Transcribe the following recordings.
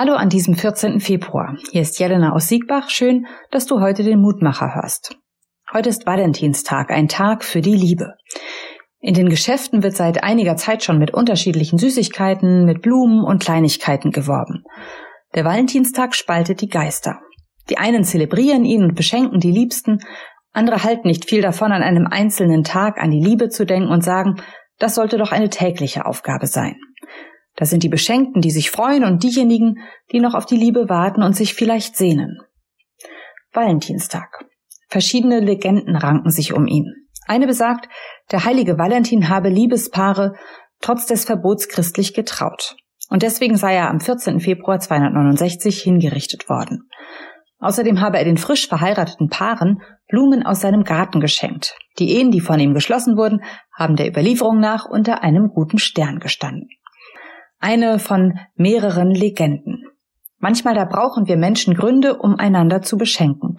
Hallo an diesem 14. Februar. Hier ist Jelena aus Siegbach. Schön, dass du heute den Mutmacher hörst. Heute ist Valentinstag, ein Tag für die Liebe. In den Geschäften wird seit einiger Zeit schon mit unterschiedlichen Süßigkeiten, mit Blumen und Kleinigkeiten geworben. Der Valentinstag spaltet die Geister. Die einen zelebrieren ihn und beschenken die Liebsten, andere halten nicht viel davon, an einem einzelnen Tag an die Liebe zu denken und sagen, das sollte doch eine tägliche Aufgabe sein. Das sind die Beschenkten, die sich freuen und diejenigen, die noch auf die Liebe warten und sich vielleicht sehnen. Valentinstag. Verschiedene Legenden ranken sich um ihn. Eine besagt, der heilige Valentin habe Liebespaare trotz des Verbots christlich getraut. Und deswegen sei er am 14. Februar 269 hingerichtet worden. Außerdem habe er den frisch verheirateten Paaren Blumen aus seinem Garten geschenkt. Die Ehen, die von ihm geschlossen wurden, haben der Überlieferung nach unter einem guten Stern gestanden eine von mehreren Legenden. Manchmal da brauchen wir Menschen Gründe, um einander zu beschenken.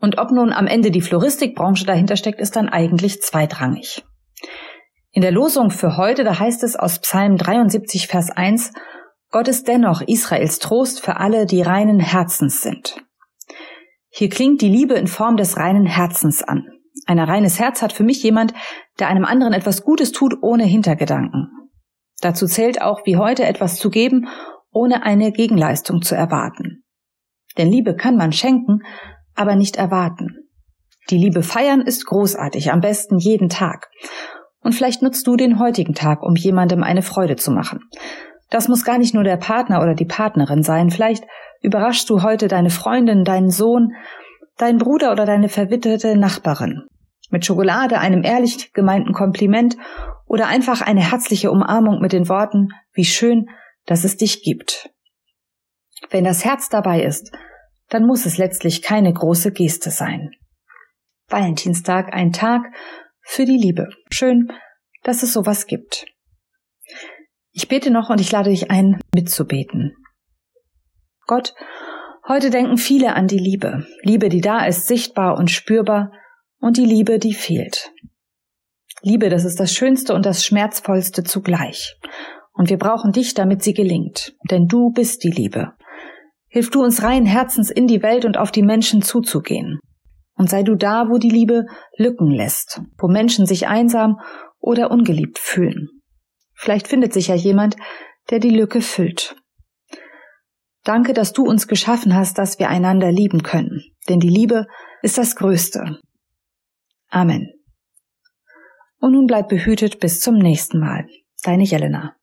Und ob nun am Ende die Floristikbranche dahinter steckt, ist dann eigentlich zweitrangig. In der Losung für heute, da heißt es aus Psalm 73, Vers 1, Gott ist dennoch Israels Trost für alle, die reinen Herzens sind. Hier klingt die Liebe in Form des reinen Herzens an. Ein reines Herz hat für mich jemand, der einem anderen etwas Gutes tut, ohne Hintergedanken. Dazu zählt auch wie heute etwas zu geben, ohne eine Gegenleistung zu erwarten. Denn Liebe kann man schenken, aber nicht erwarten. Die Liebe feiern ist großartig, am besten jeden Tag. Und vielleicht nutzt du den heutigen Tag, um jemandem eine Freude zu machen. Das muss gar nicht nur der Partner oder die Partnerin sein. Vielleicht überraschst du heute deine Freundin, deinen Sohn, deinen Bruder oder deine verwitwete Nachbarin. Mit Schokolade, einem ehrlich gemeinten Kompliment oder einfach eine herzliche Umarmung mit den Worten, wie schön, dass es dich gibt. Wenn das Herz dabei ist, dann muss es letztlich keine große Geste sein. Valentinstag, ein Tag für die Liebe. Schön, dass es sowas gibt. Ich bete noch und ich lade dich ein, mitzubeten. Gott, heute denken viele an die Liebe. Liebe, die da ist, sichtbar und spürbar, und die Liebe, die fehlt. Liebe, das ist das Schönste und das Schmerzvollste zugleich. Und wir brauchen dich, damit sie gelingt. Denn du bist die Liebe. Hilf du uns rein Herzens in die Welt und auf die Menschen zuzugehen. Und sei du da, wo die Liebe Lücken lässt, wo Menschen sich einsam oder ungeliebt fühlen. Vielleicht findet sich ja jemand, der die Lücke füllt. Danke, dass du uns geschaffen hast, dass wir einander lieben können. Denn die Liebe ist das Größte. Amen. Und nun bleib behütet bis zum nächsten Mal. Deine Jelena.